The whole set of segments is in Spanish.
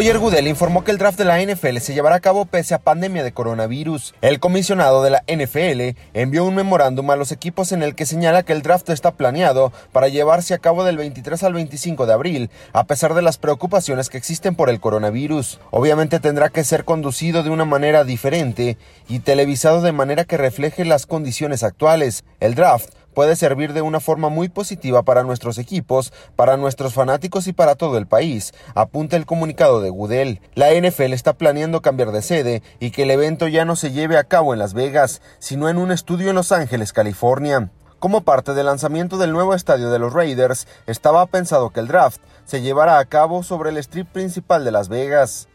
Roger Goodell informó que el draft de la NFL se llevará a cabo pese a pandemia de coronavirus. El comisionado de la NFL envió un memorándum a los equipos en el que señala que el draft está planeado para llevarse a cabo del 23 al 25 de abril, a pesar de las preocupaciones que existen por el coronavirus. Obviamente tendrá que ser conducido de una manera diferente y televisado de manera que refleje las condiciones actuales. El draft puede servir de una forma muy positiva para nuestros equipos, para nuestros fanáticos y para todo el país, apunta el comunicado de Goodell. La NFL está planeando cambiar de sede y que el evento ya no se lleve a cabo en Las Vegas, sino en un estudio en Los Ángeles, California. Como parte del lanzamiento del nuevo estadio de los Raiders, estaba pensado que el draft se llevara a cabo sobre el strip principal de Las Vegas.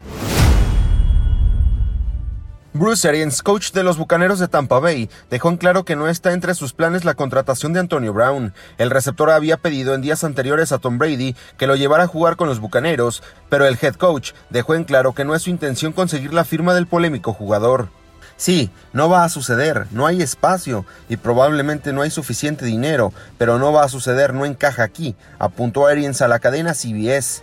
Bruce Arians, coach de los Bucaneros de Tampa Bay, dejó en claro que no está entre sus planes la contratación de Antonio Brown. El receptor había pedido en días anteriores a Tom Brady que lo llevara a jugar con los Bucaneros, pero el head coach dejó en claro que no es su intención conseguir la firma del polémico jugador. Sí, no va a suceder, no hay espacio y probablemente no hay suficiente dinero, pero no va a suceder, no encaja aquí, apuntó Arians a la cadena CBS.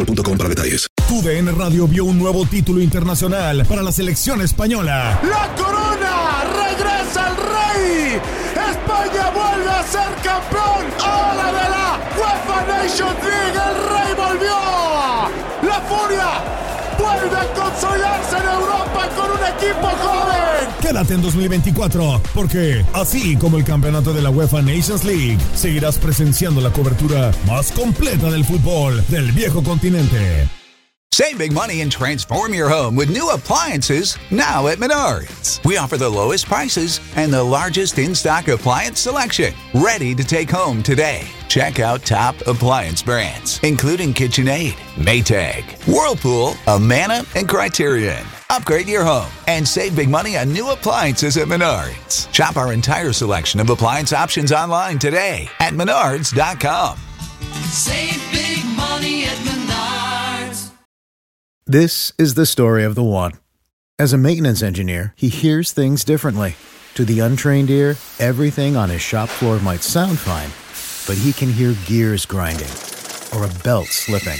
boostmobile.com para detalles. TUDN Radio vio un nuevo título internacional para la selección española. ¡La corona! ¡Regresa el rey! ¡España vuelve a ser campeón! ¡Ahora de la UEFA Nations League! ¡El rey volvió! ¡La furia! vuelve a consolidarse en Europa con un equipo joven. Quédate en 2024, porque así como el campeonato de la UEFA Nations League, seguirás presenciando la cobertura más completa del fútbol del viejo continente. Save big money and transform your home with new appliances now at Menards. We offer the lowest prices and the largest in stock appliance selection. Ready to take home today. Check out top appliance brands, including KitchenAid, Maytag, Whirlpool, Amana, and Criterion. Upgrade your home and save big money on new appliances at Menards. Shop our entire selection of appliance options online today at menards.com. Save big money at Menards. This is the story of the one. As a maintenance engineer, he hears things differently. To the untrained ear, everything on his shop floor might sound fine, but he can hear gears grinding or a belt slipping.